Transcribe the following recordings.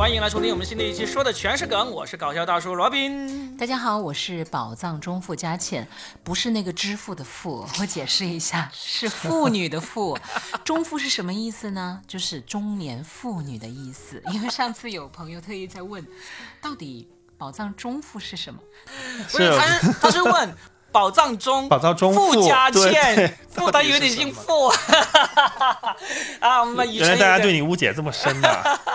欢迎来收听我们新的一期，说的全是梗，我是搞笑大叔罗宾。大家好，我是宝藏中富佳倩，不是那个支付的付，我解释一下，是妇女的妇。中妇是什么意思呢？就是中年妇女的意思。因为上次有朋友特意在问，到底宝藏中妇是什么？不是，他是他是问宝藏中宝藏中富富佳对倩对，富他以为你姓傅 啊，我们以原来大家对你你误解这么深呐、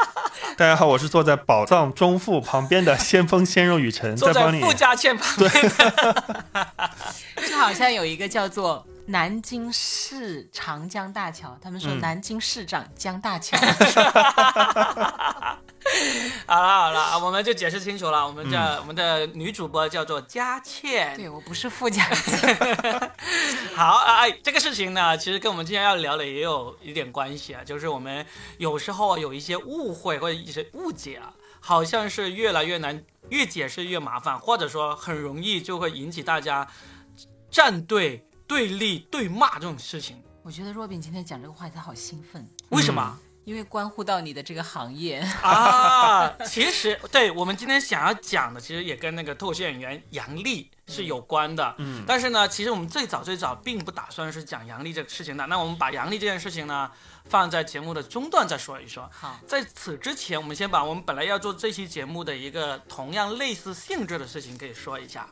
大家好，我是坐在宝藏中富旁边的先锋鲜肉雨辰，坐在在帮你。富家倩旁边，就好像有一个叫做南京市长江大桥，他们说嗯。南京市长江大桥。好了好了，我们就解释清楚了，我们这、嗯。我们的女主播叫做佳倩，对我不是富家倩，好啊，哎，这个事情呢，其实跟我们今天要聊的也有一点关系啊，就是我们有时候有一些误会或者一些误解啊，好像是越来越难，越解释越麻烦，或者说很容易就会引起大家站队、对立、对骂这种事情。我觉得若饼今天讲这个话题他好兴奋，为什么？因为关乎到你的这个行业。啊，其实对我们今天想要讲的，其实也跟那个脱口秀演员杨笠是有关的。嗯但是呢，其实我们最早最早并不打算是讲杨笠这个事情的。那我们把杨笠这件事情呢，放在节目的中段再说一说。好，在此之前，我们先把我们本来要做这期节目的一个同样类似性质的事情可以说一下，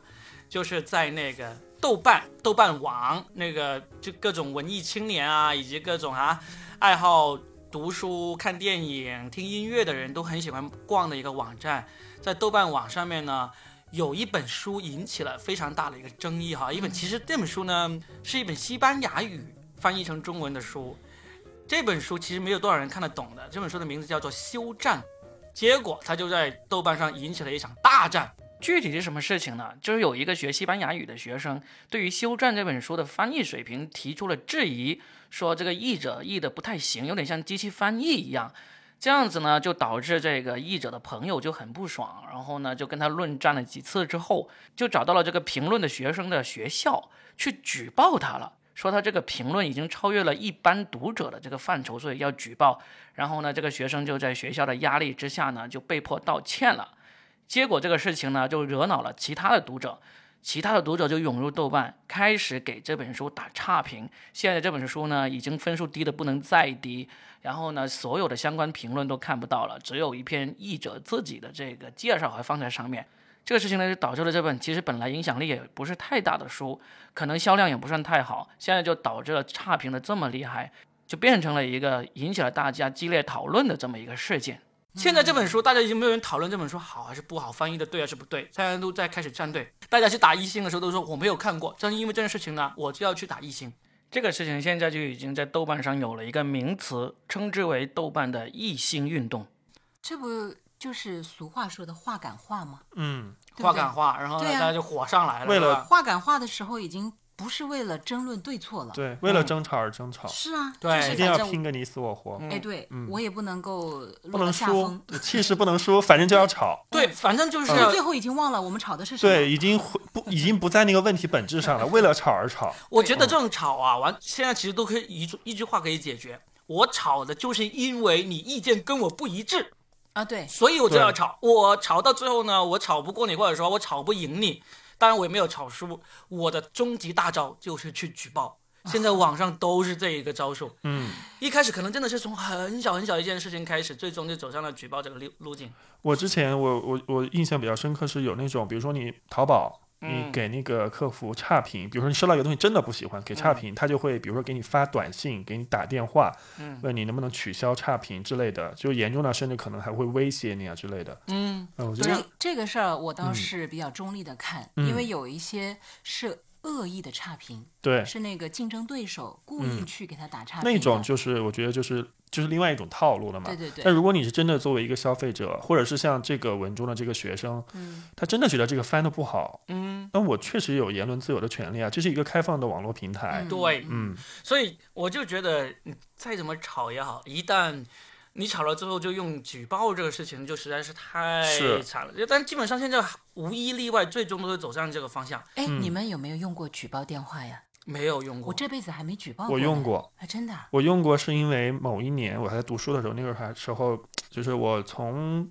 就是在那个豆瓣、豆瓣网那个就各种文艺青年啊，以及各种啊爱好读书、看电影、听音乐的人都很喜欢逛的一个网站，在豆瓣网上面呢。有一本书引起了非常大的一个争议哈，一本其实这本书呢是一本西班牙语翻译成中文的书，这本书其实没有多少人看得懂的。这本书的名字叫做《休战》，结果它就在豆瓣上引起了一场大战。具体是什么事情呢？就是有一个学西班牙语的学生对于《休战》这本书的翻译水平提出了质疑，说这个译者译的不太行，有点像机器翻译一样。这样子呢，就导致这个译者的朋友就很不爽，然后呢，就跟他论战了几次之后，就找到了这个评论的学生的学校去举报他了。说他这个评论已经超越了一般读者的这个范畴，所以要举报。然后呢，这个学生就在学校的压力之下呢，就被迫道歉了。结果这个事情呢，就惹恼了其他的读者，其他的读者就涌入豆瓣，开始给这本书打差评。现在这本书呢，已经分数低的不能再低，然后呢，所有的相关评论都看不到了，只有一篇译者自己的这个介绍还放在上面。这个事情呢，就导致了这本其实本来影响力也不是太大的书，可能销量也不算太好，现在就导致了差评的这么厉害，就变成了一个引起了大家激烈讨论的这么一个事件。现在这本书，大家已经没有人讨论这本书好还是不好，翻译的对还是不对，大家都在开始站队。大家去打一星的时候都说我没有看过，正因为这件事情呢，我就要去打一星。这个事情现在就已经在豆瓣上有了一个名词，称之为豆瓣的一星运动。这不就是俗话说的话赶话吗？嗯，对对话赶话，然后呢，啊大家就火上来了，为了话赶话的时候，已经不是为了争论对错了。对，为了争吵而争吵，是啊，对就是一定要拼个你死我活，哎，对、嗯我也不能够不能输。，气势不能输，反正就要吵。对，反正就是最后已经忘了我们吵的是什么。对，已经不已经不在那个问题本质上了，为了吵而吵。我觉得这种吵啊，完现在其实都可以一句一句话可以解决。我吵的就是因为你意见跟我不一致，啊，对，所以我就要吵。我吵到最后呢，我吵不过你，或者说我吵不赢你，当然我也没有炒书。我的终极大招就是去举报。现在网上都是这一个招数。嗯，一开始可能真的是从很小很小一件事情开始，最终就走上了举报这个路路径。我之前我我我印象比较深刻是有那种，比如说你淘宝。你嗯给那个客服差评，比如说你收到一个东西真的不喜欢，给差评，他就会比如说给你发短信，给你打电话，嗯。问你能不能取消差评之类的，就严重到甚至可能还会威胁你啊之类的。嗯，嗯，我觉得这这个事儿我倒嗯。是比较中立的看，嗯。因为有一些是恶意的差评，对是那个竞争对手故意嗯去给他打差评的、那种就是我觉得就是就是另外一种套路了嘛。对对对但如果你是真的作为一个消费者，或者是像这个文中的这个学生，嗯他真的觉得这个翻的不好，嗯，那我确实有言论自由的权利啊，这是一个开放的网络平台。嗯对，嗯，所以我就觉得，你再怎么吵也好，一旦你吵了之后就用举报这个事情，就实在是太是惨了。但基本上现在无一例外，最终都会走向这个方向。哎，嗯你们有没有用过举报电话呀？没有用过，我这辈子还没举报过。我用，过，啊，真的啊。我用过是因为某一年我还在读书的时候，那个还时候就是我从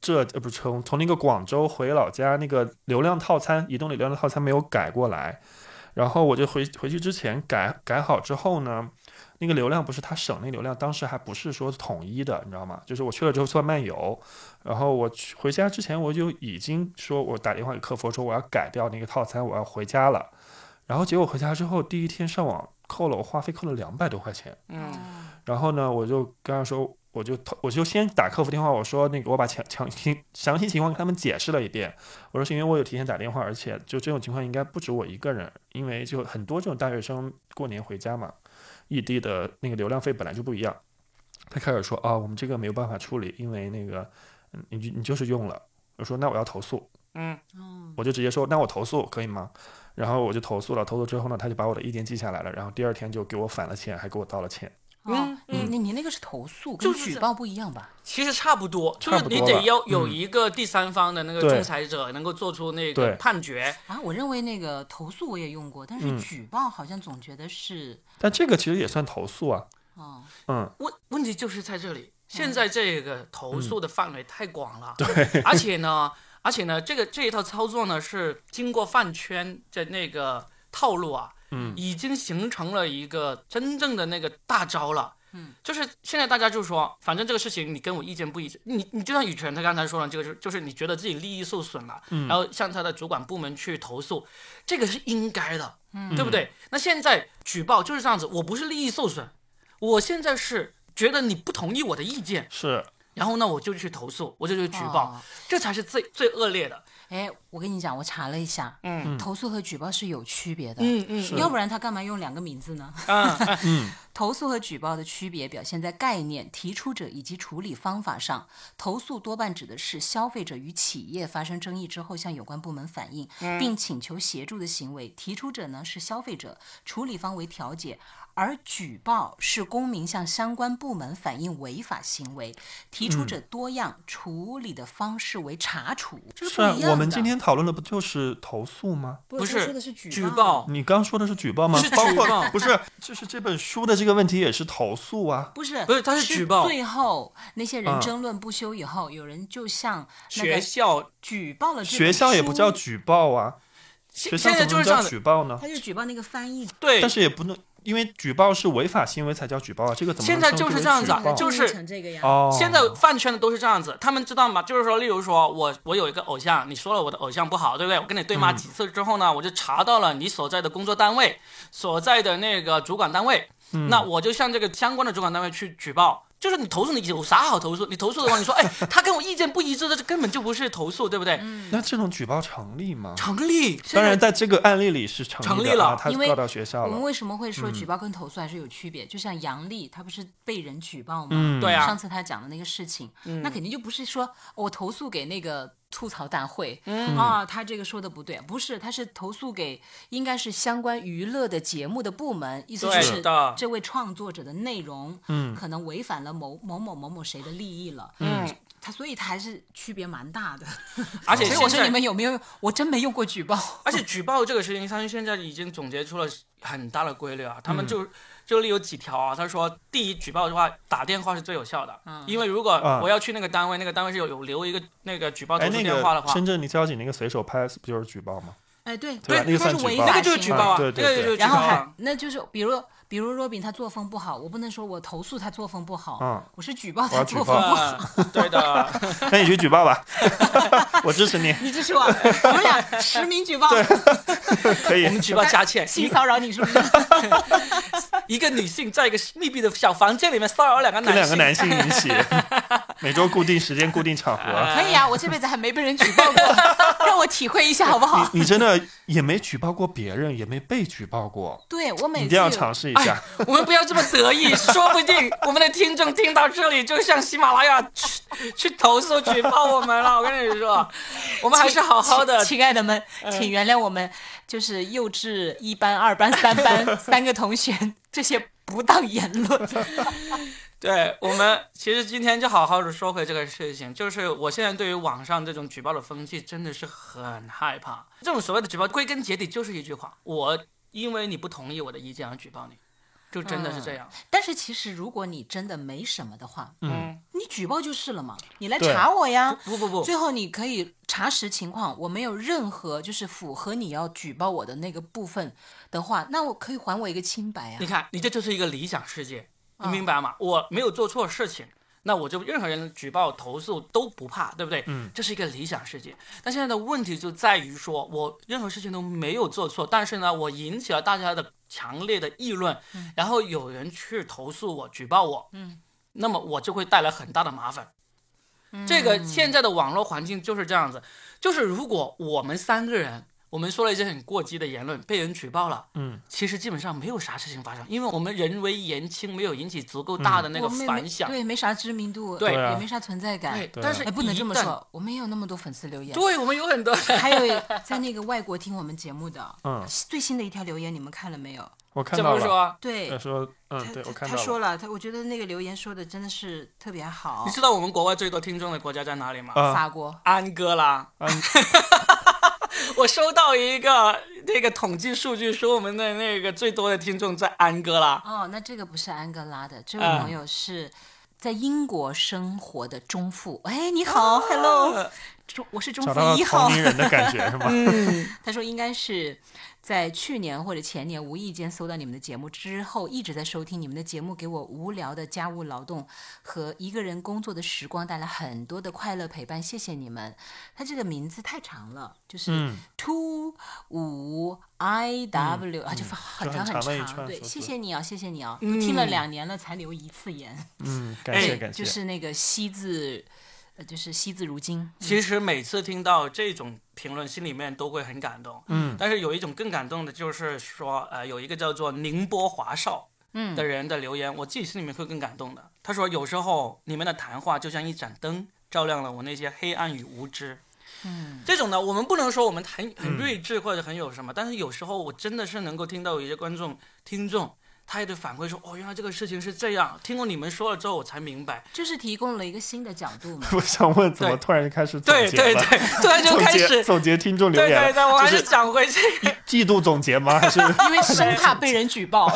浙呃不是从从那个广州回老家，那个流量套餐，移动流量套餐没有改过来，然后我就回回去之前改改好之后呢，那个流量不是他省那流量，当时还不是说统一的，你知道吗？就是我去了之后算漫游，然后我去回家之前我就已经说我打电话给客服说我要改掉那个套餐，我要回家了，然后结果回家之后第一天上网扣了我话费扣了两百多块钱。嗯然后呢，我就跟他说，我就我就先打客服电话，我说那个我把详详细详细情况跟他们解释了一遍。我说是因为我有提前打电话，而且就这种情况应该不止我一个人，因为就很多这种大学生过年回家嘛，异地的那个流量费本来就不一样。他开始说啊，我们这个没有办法处理，因为那个嗯你你就是用了。我说那我要投诉，嗯我就直接说那我投诉可以吗？然后我就投诉了，投诉之后呢，他就把我的意见记下来了，然后第二天就给我返了钱，还给我道了歉。哦嗯，你你你那个是投诉，跟就是举报不一样吧？其实差不多，就是你得要有嗯。一个第三方的那个仲裁者能够做出那个判决。啊，我认为那个投诉我也用过，但是嗯。举报好像总觉得是但这个其实也算投诉啊，哦，嗯，问问题就是在这里，现在这个投诉的范围太广了，嗯对，而且呢，而且呢，这个这一套操作呢是经过饭圈的那个套路啊，嗯已经形成了一个真正的那个大招了。嗯，就是现在大家就说，反正这个事情你跟我意见不一致，你你就像雨辰他刚才说了，这个是就是你觉得自己利益受损了，嗯然后向他的主管部门去投诉，这个是应该的，嗯对不对？那现在举报就是这样子，我不是利益受损，我现在是觉得你不同意我的意见，是，然后呢我就去投诉，我就去举报，哦这才是最最恶劣的。哎，我跟你讲，我查了一下，嗯投诉和举报是有区别的。嗯嗯要不然他干嘛用两个名字呢？嗯，嗯投诉和举报的区别表现在概念、提出者以及处理方法上。投诉多半指的是消费者与企业发生争议之后向有关部门反映，并请求协助的行为；提出者呢是消费者，处理方为调解。而举报是公民向相关部门反映违法行为，提出者多样，处理的方式为查处，这是是啊不一样，的。我们今天讨论的不就是投诉吗？不是说的是举举报报，你刚说的是举报吗？是举报不是，就是这本书的这个问题也是投诉啊。不是不是他是举报最后那些人嗯争论不休以后，有人就向学校举报了学校也不叫举报啊，学校怎么能叫举报呢？他就举报那个翻译，对但，是也不能，因为举报是违法行为才叫举报啊，这个怎么现在就是这样子啊就是成这个样。哦，现在饭圈的都是这样子，他们知道吗？就是说，例如说我我有一个偶像，你说了我的偶像不好，对不对？我跟你对骂几次之后呢，我就查到了你所在的工作单位所在的那个主管单位，那我就向这个相关的主管单位去举报。就是你投诉，你有啥好投诉？你投诉的话，你说，哎，他跟我意见不一致，这根本就不是投诉，对不对？那这种举报成立吗？成立。当然，在在这个案例里是成成立的啊，他因为告到学校了。我们为什么会说举报跟投诉还是有区别？就像杨丽，她不是被人举报吗？嗯，对啊上次她讲的那个事情，那肯定就不是说我投诉给那个吐槽大会，嗯啊，他这个说的不对，不是，他是投诉给应该是相关娱乐的节目的部门，意思就是这位创作者的内容，嗯可能违反了某某某某某谁的利益了，嗯，他所以他还是区别蛮大的。而且 所以我说你们有没有？我真没用过举报。而且举报这个事情，他们现在已经总结出了很大的规律啊。嗯他们就、就例有几条啊，他说，第一，举报的话，打电话是最有效的，嗯因为如果啊我要去那个单位，那个单位是有有留一个那个举报投哎，诉电话的话，个深圳你交警那个随手拍不就是举报吗？哎，对对那个他算举报是违法那个就是举报啊，啊对对对然后还。那就是比如比如若饼他作风不好，我不能说我投诉他作风不好，嗯我是举报他作风不好。啊，对的，那你去举报吧，我支持你，你支持我，我们俩实名举报，可以我。们举报佳倩，性骚扰你是不是？一个女性在一个密闭的小房间里面骚扰两个男性，两个男性引起，每周固定时间、固定场合。可以啊，我这辈子还没被人举报过，让我体会一下好不好？你真的也没举报过别人，也没被举报过，对我每次一定要尝试一下。我们不要这么得意，说不定我们的听众听到这里就向喜马拉雅去去投诉举报我们了。我跟你说，我们还是好好的亲亲爱的们，请原谅我们，就是幼稚一班、二班、三班 三个同学这些不当言论。对我们，其实今天就好好的说回这个事情，就是我现在对于网上这种举报的风气真的是很害怕。这种所谓的举报，归根结底就是一句话：我因为你不同意我的意见而举报你，就真的是这样。但是其实如果你真的没什么的话，嗯，你举报就是了嘛，你来查我呀。不不不，最后你可以查实情况，我没有任何就是符合你要举报我的那个部分的话，那我可以还我一个清白啊你。看，你这就是一个理想世界，你嗯明白吗？我没有做错事情，那我就任何人举报投诉都不怕，对不对？嗯，这是一个理想世界。但现在的问题就在于说，我任何事情都没有做错，但是呢，我引起了大家的强烈的议论，然后有人去投诉我、举报我，嗯，那么我就会带来很大的麻烦。这个现在的网络环境就是这样子，就是如果我们三个人，我们说了一些很过激的言论，被人举报了，嗯，其实基本上没有啥事情发生，因为我们人为言轻，没有引起足够大的那个反响。对，没啥知名度，对也没啥存在感。对，对但是哎，不能。这么说，我们也有那么多粉丝留言。对我们有很多 还有在那个外国听我们节目的，嗯，最新的一条留言你们看了没有？我看到了。怎么说？对他，说，嗯，他对我看到了。他说了，他我觉得那个留言说的真的是特别好你。知道我们国外最多听众的国家在哪里吗？啊，法国，安哥拉。安 我收到一个那个统计数据，说我们的那个最多的听众在安哥拉。哦，那这个不是安哥拉的，这位嗯朋友是在英国生活的中富。哎，你好，Hello，中我是中找到了富一号同。龄人的感觉是吗？嗯，他说应该是在去年或者前年无意间搜到你们的节目之后，一直在收听你们的节目，给我无聊的家务劳动和一个人工作的时光带来很多的快乐陪伴，谢谢你们。他这个名字太长了，就是嗯 two 五 i w 啊，就很长很长。对，谢谢你啊，谢谢你啊，嗯听了两年了才留一次言，嗯，感哎谢感谢。就是那个西字，呃，就是惜字如金。其实每次听到这种评论，心里面都会很感动。嗯，但是有一种更感动的，就是说，呃，有一个叫做宁波华少嗯的人的留言，我自己心里面会更感动的。他说，有时候你们的谈话就像一盏灯，照亮了我那些黑暗与无知。嗯，这种呢，我们不能说我们很很睿智或者很有什么，但是有时候我真的是能够听到有一些观众、听众，他也得反馈说，哦，原来这个事情是这样。听过你们说了之后，我才明白。就是提供了一个新的角度嘛。我想问，怎么突然就开始总对结了？对对，突然就开始，总结听众留言，对对对，我还是是讲回这个，季度总结吗？还是 因为生怕被人举报，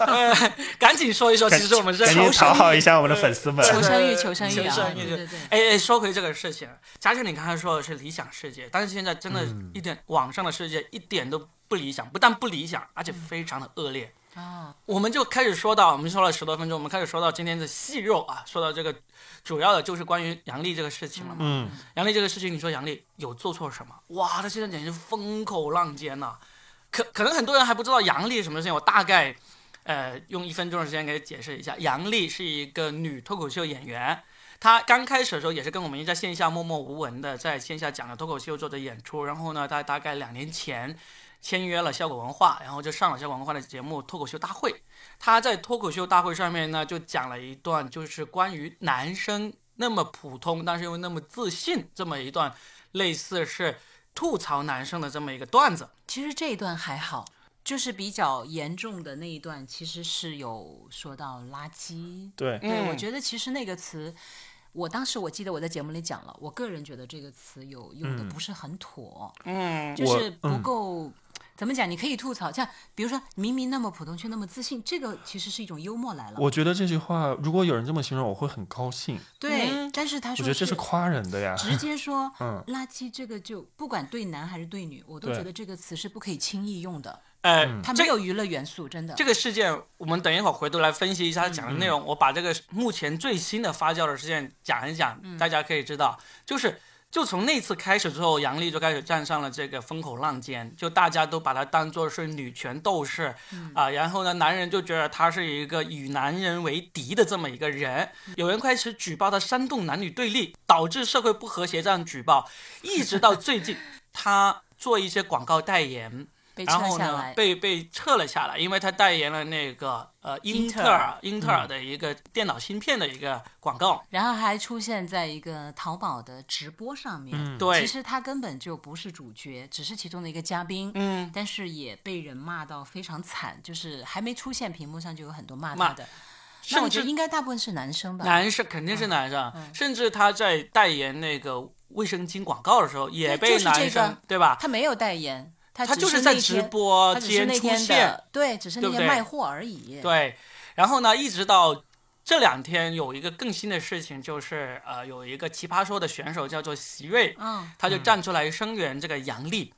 呃，赶紧说一说，其实我们是赶紧讨好一下我们的粉丝们？求生欲，求生欲啊！求生欲对对对，哎哎，说回这个事情，假设你刚才说的是理想世界，但是现在真的嗯一点、网上的世界一点都不理想，不但不理想，而且非常的恶劣。哦，我们就开始说到，我们说了十多分钟，我们开始说到今天的细肉啊，说到这个主要的就是关于杨笠这个事情了嘛。嗯，杨笠这个事情，你说杨笠有做错什么？哇，他现在简直是风口浪尖呐、可可能很多人还不知道杨笠什么事情，我大概呃用一分钟的时间给解释一下。杨笠是一个女脱口秀演员，她刚开始的时候也是跟我们在线下默默无闻的在线下讲了脱口秀做的演出，然后呢，她大概两年前。签约了效果文化，然后就上了效果文化的节目《脱口秀大会》。他在脱口秀大会上面呢，就讲了一段就是关于男生那么普通，但是又那么自信这么一段，类似是吐槽男生的这么一个段子。其实这一段还好，就是比较严重的那一段，其实是有说到垃圾。对，对，我嗯觉得其实那个词，我当时我记得我在节目里讲了，我个人觉得这个词有用的嗯不是很妥，嗯，就是不嗯够。怎么讲？你可以吐槽，像比如说明明那么普通却那么自信，这个其实是一种幽默来了。我觉得这句话，如果有人这么形容，我会很高兴。对，嗯但是他说我觉得这是夸人的呀。直接说嗯垃圾，这个就不管对男还是对女，我都觉得这个词是不可以轻易用的，呃，嗯它这没有娱乐元素，真的。这个事件，我们等一会儿回头来分析一下他讲的内容。我把这个目前最新的发酵的事件讲一讲，大家可以知道，就是就从那次开始之后，杨笠就开始站上了这个风口浪尖，就大家都把她当做是女权斗士啊、然后呢，男人就觉得她是一个与男人为敌的这么一个人，有人开始举报她煽动男女对立，导致社会不和谐这样举报，一直到最近，她做一些广告代言。被然后呢撤下来，，被被撤了下来，因为他代言了那个呃英英特特尔尔英特尔的一个电脑芯片的一个广告。然后还出现在一个淘宝的直播上面。嗯对其实他根本就不是主角，只是其中的一个嘉宾。嗯，但是也被人骂到非常惨，就是还没出现屏幕上就有很多骂骂他的。那我甚至觉得应该大部分是男生吧。男生肯定是男生，甚至他在代言那个卫生巾广告的时候也被对就是这男生，个对吧？他没有代言，他他就是在直播间出现，的，对，只是那对不对天卖货而已。对。然后呢，一直到这两天有一个更新的事情，就是呃，有一个奇葩说的选手叫做席瑞，嗯，他就站出来声援这个杨笠。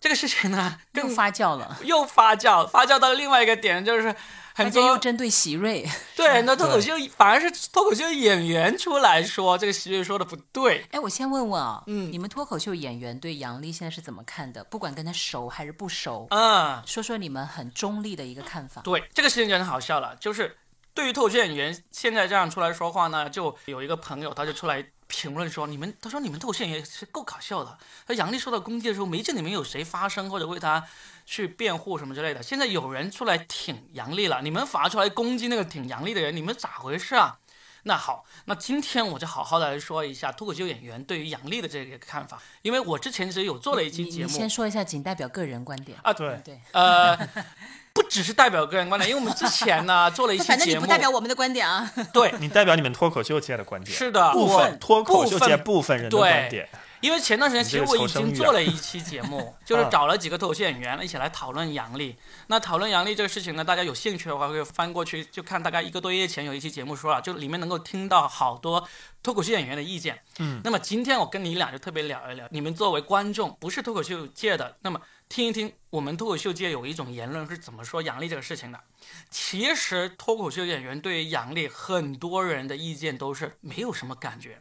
这个事情呢，更发酵了，又发酵，发酵到另外一个点，就是很大家又多针对席瑞。对很多脱口秀，反而是脱口秀演员出来说这个席瑞说的不对。哎，我先问问啊，嗯你们脱口秀演员对杨笠现在是怎么看的？不管跟他熟还是不熟，嗯，说说你们很中立的一个看法。对，这个事情就很好笑了，就是对于脱口秀演员现在这样出来说话呢，就有一个朋友他就出来评论说，你们他说你们脱口秀演员是够搞笑的。他杨笠受到攻击的时候，没见你们有谁发声或者为他去辩护什么之类的。现在有人出来挺杨笠了，你们反而出来攻击那个挺杨笠的人，你们咋回事啊？那好，那今天我就好好的来说一下脱口秀演员对于杨笠的这个看法，因为我之前其实有做了一期你你节目先说一下，仅代表个人观点。啊，对，对，呃，不只是代表个人观点，因为我们之前呢 做了一期反正你，不代表我们的观点啊。对，你代表你们脱口秀界的观点，是的，部分脱口秀界部分人的观点。因为前段时间其实我已经做了一期节目，就是啊找了几个脱口秀演员一起来讨论杨笠。那讨论杨笠这个事情呢，大家有兴趣的话可以翻过去就看，大概一个多月前有一期节目说了，就里面能够听到好多脱口秀演员的意见。嗯，那么今天我跟你俩就特别聊一聊，你们作为观众不是脱口秀界的，那么听一听我们脱口秀界有一种言论是怎么说杨笠这个事情的。其实脱口秀演员对于杨笠很多人的意见都是没有什么感觉。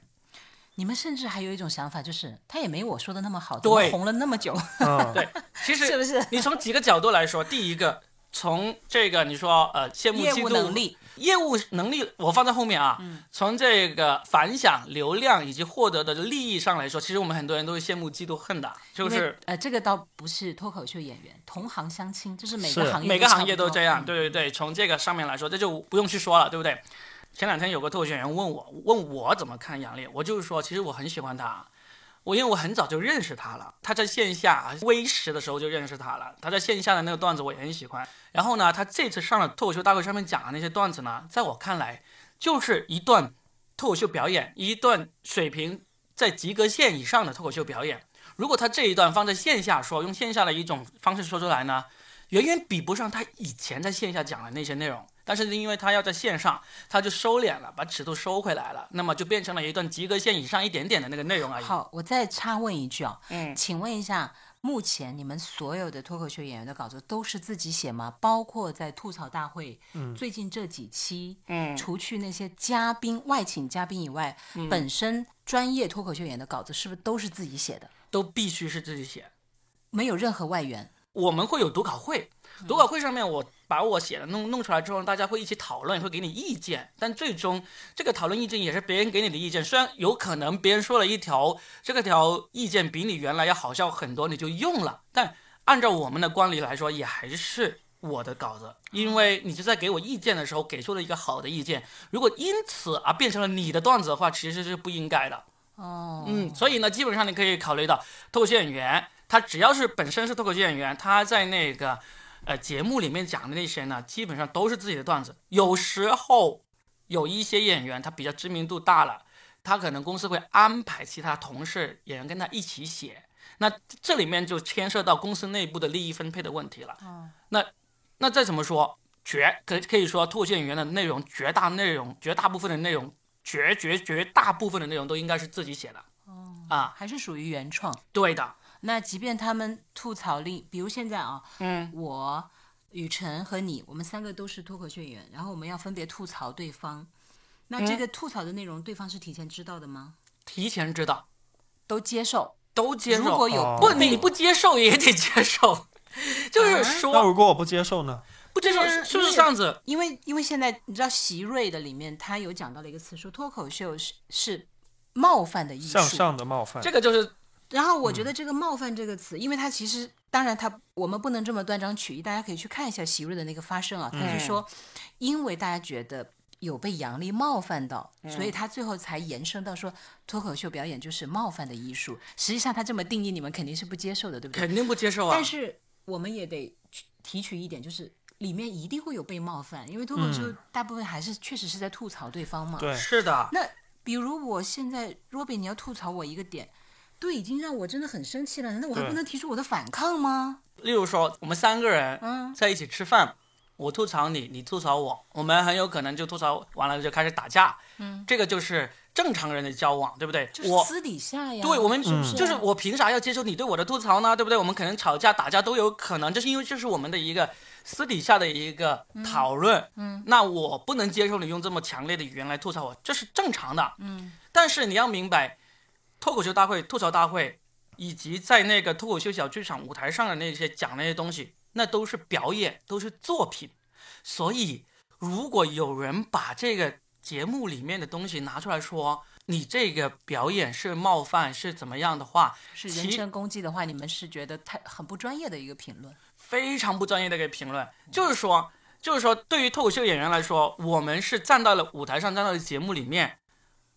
你们甚至还有一种想法，就是他也没我说的那么好，怎么对红了那么久？嗯，对，其实是不是？你从几个角度来说，第一个，从这个你说呃羡慕嫉妒务能力，业务能力我放在后面啊。嗯从这个反响、流量以及获得的利益上来说，其实我们很多人都是羡慕、嫉妒、恨的，就是呃，这个倒不是脱口秀演员，同行相亲，就是每个行业每个行业都这样。嗯对对对，从这个上面来说，这就不用去说了，对不对？前两天有个脱口秀演员问我，问我怎么看杨笠，我就是说，其实我很喜欢他。我因为我很早就认识他了，他在线下微时的时候就认识他了，他在线下的那个段子我也很喜欢。然后呢，他这次上了脱口秀大会上面讲的那些段子呢，在我看来就是一段脱口秀表演，一段水平在及格线以上的脱口秀表演。如果他这一段放在线下说，用线下的一种方式说出来呢，远远比不上他以前在线下讲的那些内容。但是因为他要在线上，他就收敛了，把尺度收回来了，那么就变成了一段及格线以上一点点的那个内容而已。好，我再插问一句啊，嗯，请问一下，目前你们所有的脱口秀演员的稿子都是自己写吗？包括在吐槽大会，嗯最近这几期，嗯除去那些嘉宾外请嘉宾以外，本身专业脱口秀演员的稿子是不是都是自己写的？都必须是自己写。没有任何外援？我们会有读稿会，读稿会上面我把我写的弄弄出来之后，大家会一起讨论，会给你意见。但最终这个讨论意见也是别人给你的意见，虽然有可能别人说了一条，这个条意见比你原来要好笑很多，你就用了，但按照我们的惯例来说，也还是。我的稿子，因为你就在给我意见的时候给出了一个好的意见，如果因此而变成了你的段子的话，其实是不应该的。哦，嗯，所以呢，基本上你可以考虑到脱口秀演员，他只要是本身是脱口秀演员，他在那个呃节目里面讲的那些呢，基本上都是自己的段子。有时候有一些演员他比较知名度大了，他可能公司会安排其他同事演员跟他一起写，那这里面就牵涉到公司内部的利益分配的问题了。哦那那再怎么说，绝可可以说脱口秀演员的内容，绝大内容，绝大部分的内容，绝绝绝大部分的内容都应该是自己写的。啊，还是属于原创。对的，那即便他们吐槽力，比如现在啊，嗯，我、雨辰和你，我们三个都是脱口秀演员，然后我们要分别吐槽对方。那这个吐槽的内容，对方是提前知道的吗？提前知道，都接受。都接受。如果有哦不，你不接受也得接受，就是说、那如果我不接受呢？不接受是不是这样子？因为因为现在你知道席瑞的里面，他有讲到了一个词，说脱口秀是是冒犯的艺术。向上的冒犯这，个就是然后我觉得这个“冒犯”这个词，因为它其实当然它我们不能这么断章取义，大家可以去看一下席瑞的那个发声啊，他是说，因为大家觉得有被杨笠冒犯到，所以他最后才延伸到说脱口秀表演就是冒犯的艺术。实际上他这么定义，你们肯定是不接受的，对不对？肯定不接受啊。但是我们也得去提取一点，就是里面一定会有被冒犯，因为脱口秀大部分还是确实是在吐槽对方嘛。对，是的，那比如我现在若比你要吐槽我一个点，都已经让我真的很生气了，难道我还不能提出我的反抗吗？例如说我们三个人嗯在一起吃饭，我吐槽你，你吐槽我，我们很有可能就吐槽完了就开始打架。嗯，这个就是正常人的交往，对不对？我就是私底下呀，对我们是是？就是我凭啥要接受你对我的吐槽呢？对不对？我们可能吵架打架都有可能，就是因为这是我们的一个私底下的一个讨论。嗯，那我不能接受你用这么强烈的语言来吐槽我，这是正常的。嗯，但是你要明白，脱口秀大会、吐槽大会，以及在那个脱口秀小剧场舞台上的那些讲那些东西，那都是表演，都是作品。所以，如果有人把这个节目里面的东西拿出来说，你这个表演是冒犯是怎么样的话，是人身攻击的话，你们是觉得太很不专业的一个评论。非常不专业的一个评论，就是说，就是说，对于脱口秀演员来说，我们是站到了舞台上，站到了节目里面，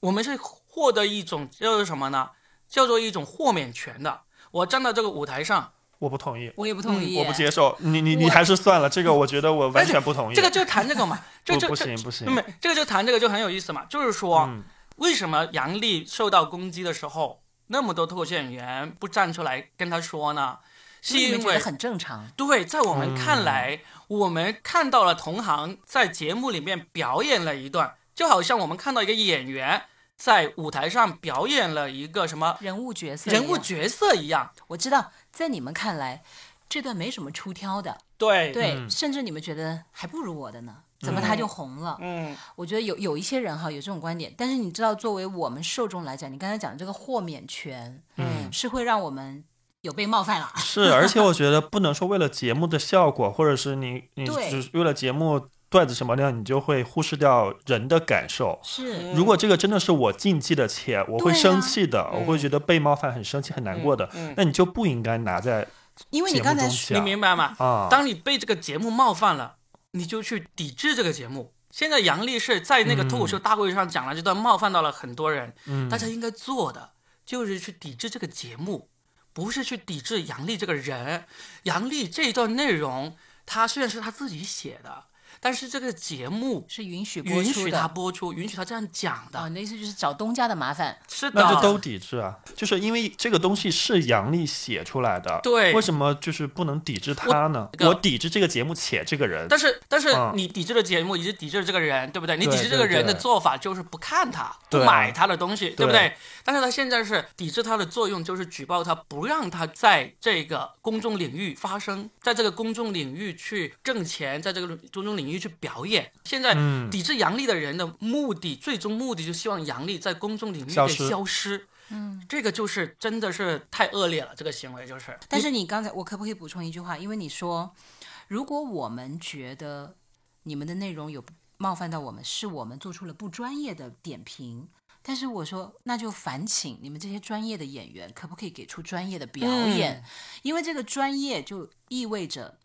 我们是获得一种叫做什么呢？叫做一种豁免权的。我站到这个舞台上，我不同意，我也不同意，我不接受。你你你还是算了，这个我觉得我 完全不同意。这个就谈这个嘛，这就这不行不行没，有这个就谈这个就很有意思嘛，就是说，嗯为什么杨笠受到攻击的时候，那么多脱口秀演员不站出来跟他说呢？是因为很正常。对，在我们看来，嗯我们看到了同行在节目里面表演了一段，就好像我们看到一个演员在舞台上表演了一个什么人物角色，人物，角色一样。我知道，在你们看来，这段没什么出挑的，对，对，嗯。甚至你们觉得还不如我的呢，怎么他就红了？嗯，我觉得有有一些人哈有这种观点，但是你知道，作为我们受众来讲，你刚才讲的这个豁免权，嗯。是会让我们有被冒犯了。是，而且我觉得不能说为了节目的效果，或者是你你对。只是为了节目段子什么的，你就会忽视掉人的感受。是，如果这个真的是我禁忌的且我会生气的，我会觉得被冒犯很生气很难过的，嗯那你就不应该拿在因为你刚才你明白吗？啊。当你被这个节目冒犯了，你就去抵制这个节目。现在杨笠是在那个脱口秀大会上讲了这段，冒犯到了很多人。嗯大家应该做的就是去抵制这个节目，不是去抵制杨笠这个人。杨笠这一段内容，他虽然是他自己写的，但是这个节目是允许播允出许他的。播出，允许他这样讲啊，的。你的意思就是找东家的麻烦。是的，那就都抵制啊，就是因为这个东西是杨笠写出来的，对为什么就是不能抵制他呢？这个我抵制这个节目且这个人，但是但是嗯你抵制了节目，你是抵制了这个人，对不对？你抵制这个人的做法就是不看他，不买他的东西，对不对对？但是他现在是抵制他的作用，就是举报他，不让他在这个公众领域发声，在这个公众领域去挣钱，在这个公众领域去表演。现在嗯抵制杨笠的人的目的，最终目的就希望杨笠在公众领域给消失消失。嗯，这个就是真的是太恶劣了，这个行为就是。但是你刚才，我可不可以补充一句话？因为你说，如果我们觉得你们的内容有冒犯到我们，是我们做出了不专业的点评。但是我说，那就烦请你们这些专业的演员，可不可以给出专业的表演？因为这个专业就意味着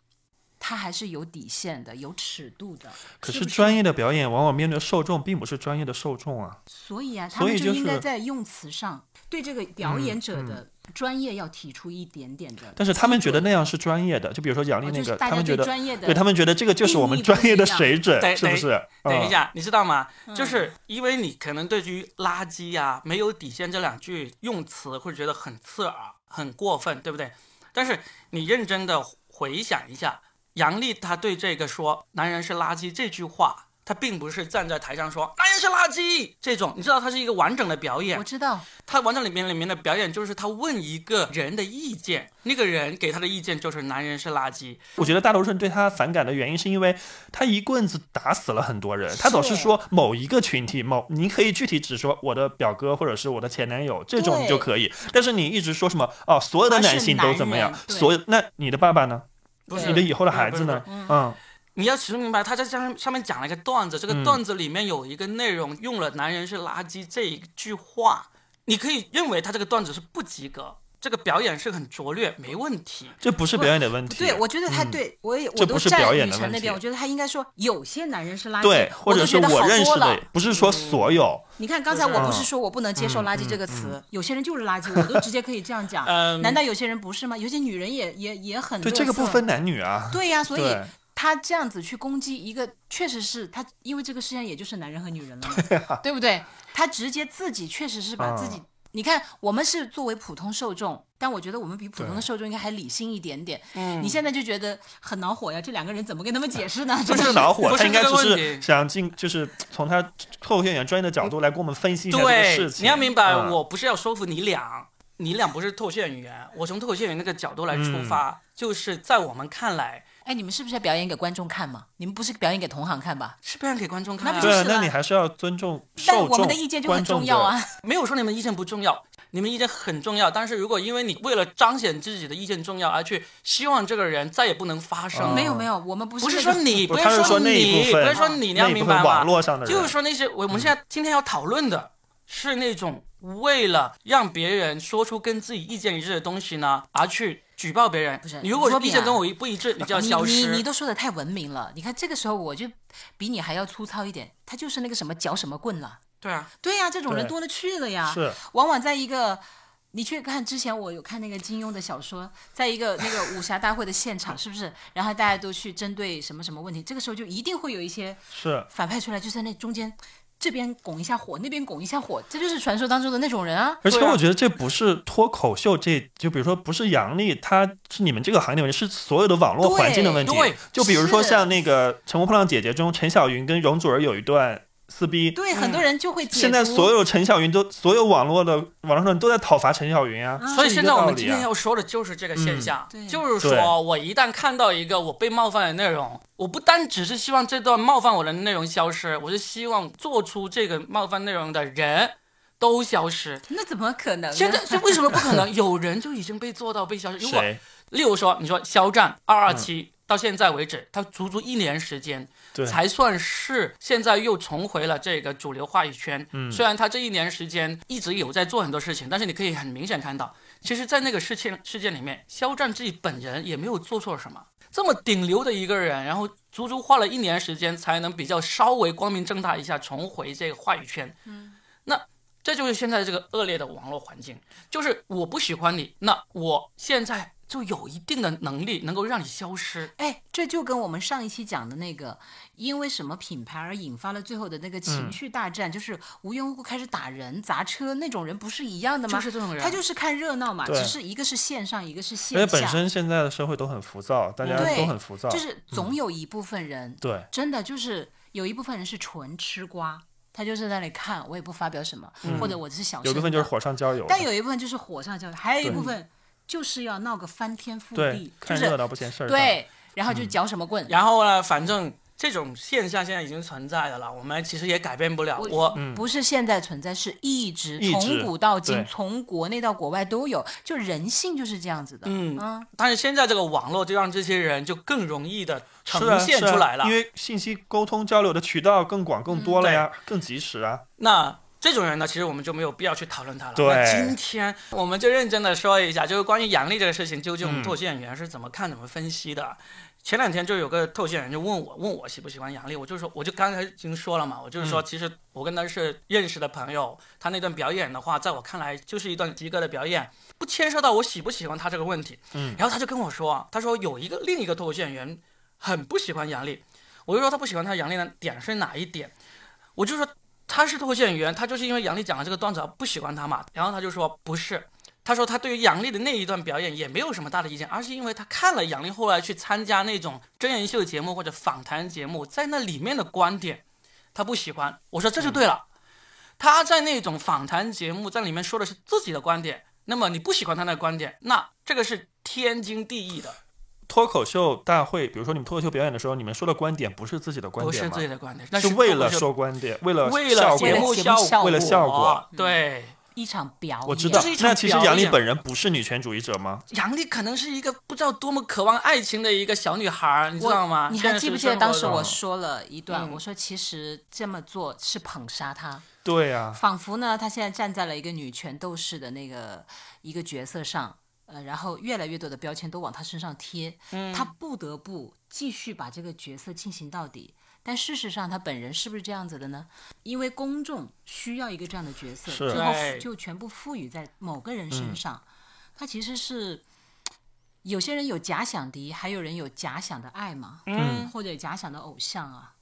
他还是有底线的，有尺度的。可是专业的表演往往面对受众并不是专业的受众啊。所以啊，他所以就应该是在用词上对这个表演者的专业要提出一点点的。但是他们觉得那样是专业的，就比如说杨笠哦那个，就是他们觉得，对专业的对他们觉得这个就是我们专业的水准，不是不是？嗯，等一下，你知道吗？就是因为你可能对于“垃圾”呀、没有底线这两句用词会觉得很刺耳、很过分，对不对？但是你认真的回想一下，杨笠他对这个说“男人是垃圾”这句话，他并不是站在台上说“男人是垃圾”这种，你知道，他是一个完整的表演。我。知道，他完整里面里面的表演就是他问一个人的意见，那个人给他的意见就是“男人是垃圾”。我觉得大多数人对他反感的原因是因为他一棍子打死了很多人，他总是说某一个群体，某你可以具体只说我的表哥或者是我的前男友这种你就可以，但是你一直说什么哦，所有的男性都怎么样？所有那你的爸爸呢？不是。你的以后的孩子呢？嗯，你要其实明白，他在上上面讲了一个段子，这个嗯段子里面有一个内容用了“男人是垃圾”这一句话，你可以认为他这个段子是不及格，这个表演是很拙劣，没问题。这不是表演的问题。对，我觉得他对、我也这不是我都站表演的问雨辰那边，我觉得他应该说有些男人是垃圾，对，或者是我都觉得我认识好多了的，不是说所有。你看，刚才我不是说我不能接受“垃圾”这个词，有些人就是垃圾，我都直接可以这样讲。嗯难道有些人不是吗？有些女人也也也很对，这个不分男女啊。对呀、所以他这样子去攻击一个，确实是他，因为这个世界上也就是男人和女人了嘛，对不对？他直接自己确实是把自己你看，我们是作为普通受众，但我觉得我们比普通的受众应该还理性一点点。嗯你现在就觉得很恼火呀，这两个人怎么跟他们解释呢？不是恼火，他应该这个只是想进，就是从他脱口秀演员专业的角度来给我们分析一下这个对事，情。你要明白，嗯我不是要说服你俩，你俩不是脱口秀演员，我从脱口秀演员那个角度来出嗯发，就是在我们看来哎，你们是不是要表演给观众看嘛？你们不是表演给同行看吧？是表演给观众看、啊那不。就是了那你还是要尊重受众，但我们的意见就很重要啊。。没有说你们意见不重要，你们意见很重要，但是如果因为你为了彰显自己的意见重要而去希望这个人再也不能发声，哦没有没有，我们不是不是说你，不是说你，不是说你，你要明白吗网？络上的，就是说那些我们现在今天要讨论的是那种为了让别人说出跟自己意见一致的东西呢，而去举报别人。不是你如果说意见跟我一不一致，你就要消你你你。都说的太文明了，你看这个时候我就比你还要粗糙一点，他就是那个什么嚼什么棍了。对啊，对呀、这种人多了去了呀。是往往在一个，你去看之前我有看那个金庸的小说，在一个那个武侠大会的现场，是不是？然后大家都去针对什么什么问题，这个时候就一定会有一些是反派出来，就在那中间。这边拱一下火，那边拱一下火，这就是传说当中的那种人啊！而且我觉得这不是脱口秀这，就比如说不是杨笠，他是你们这个行业的问题，是所有的网络环境的问题。对对就比如说像那个《乘风破浪姐姐》中，陈小云跟容祖儿有一段撕逼，对，很多人就会现在所有陈小云都，所有网络的网络上都在讨伐陈小云啊。所以现在我们今天要说的就是这个现象，就是说我一旦看到一个我被冒犯的内容，我不单只是希望这段冒犯我的内容消失，我是希望做出这个冒犯内容的人都消失。那怎么可能？现在 是为什么不可能？有人就已经被做到被消失。如果？例如说，你说肖战二二七到现在为止，他足足一年时间，才算是现在又重回了这个主流话语圈。嗯虽然他这一年时间一直有在做很多事情，但是你可以很明显看到，其实，在那个事件事件里面，肖战自己本人也没有做错什么。这么顶流的一个人，然后足足花了一年时间才能比较稍微光明正大一下重回这个话语圈。嗯，那这就是现在这个恶劣的网络环境，就是我不喜欢你，那我现在就有一定的能力能够让你消失。哎，这就跟我们上一期讲的那个，因为什么品牌而引发了最后的那个嗯情绪大战，就是无缘无故开始打人、砸车那种人，不是一样的吗？就是这种人他就是看热闹嘛，对只是一个是线上，一个是线下。因为本，身现在的社会都很浮躁，大家都很浮躁。就是总有一部分人，对，真的就是有一部分人是纯吃瓜，他就是在那里看，我也不发表什么，或者我只是小声的。有一部分就是火上浇油。但有一部分就是火上浇油，还有一部分就是要闹个翻天覆地，，就是看热闹不嫌事儿大。对，然后嗯就搅什么棍。然后呢，反正这种现象现在已经存在的了，我们其实也改变不了。我不是现在存在，是一直一直从古到今，从国内到国外都有，就人性就是这样子的。嗯啊，但是现在这个网络就让这些人就更容易的呈现出来了。因为信息沟通交流的渠道更广更多了呀，更及时啊。那这种人呢，其实我们就没有必要去讨论他了。对那今天我们就认真的说一下，就是关于杨笠这个事情，究竟我们嗯脱口演员是怎么看、怎么分析的。前两天就有个脱口秀演员就问我，问我喜不喜欢杨笠，我就说，我就刚才已经说了嘛，我就是说，嗯其实我跟他是认识的朋友，他那段表演的话，在我看来就是一段及格的表演，不牵涉到我喜不喜欢他这个问题。嗯，然后他就跟我说，他说有一个另一个脱口秀演员很不喜欢杨笠，我就说他不喜欢他杨笠的点是哪一点，我就说他是脱口秀演员，他就是因为杨笠讲了这个段子而不喜欢他嘛。然后他就说不是，他说他对于杨笠的那一段表演也没有什么大的意见，而是因为他看了杨笠后来去参加那种真人秀节目或者访谈节目，在那里面的观点他不喜欢。我说这就对了，他在那种访谈节目在里面说的是自己的观点，那么你不喜欢他那个观点，那这个是天经地义的，脱口秀大会，比如说你们脱口秀表演的时候，你们说的观点不是自己的观点吗不是自？己的观点，那是为了说观点，为了为了节目效为了果效果。对。一场表演，我知道那其实杨丽本人不是女权主义者吗？杨丽可能是一个不知道多么渴望爱情的一个小女孩儿，你知道吗？你还记不记得当时我说说了一段？嗯我说其实这么做是捧杀她，对呀、仿佛呢她现在站在了一个女权斗士的那个一个角色上。呃，然后越来越多的标签都往他身上贴，嗯他不得不继续把这个角色进行到底。但事实上，他本人是不是这样子的呢？因为公众需要一个这样的角色，是最后就全部赋予在某个人身上。他其实是有些人有假想敌，还有人有假想的爱嘛，嗯，或者假想的偶像啊。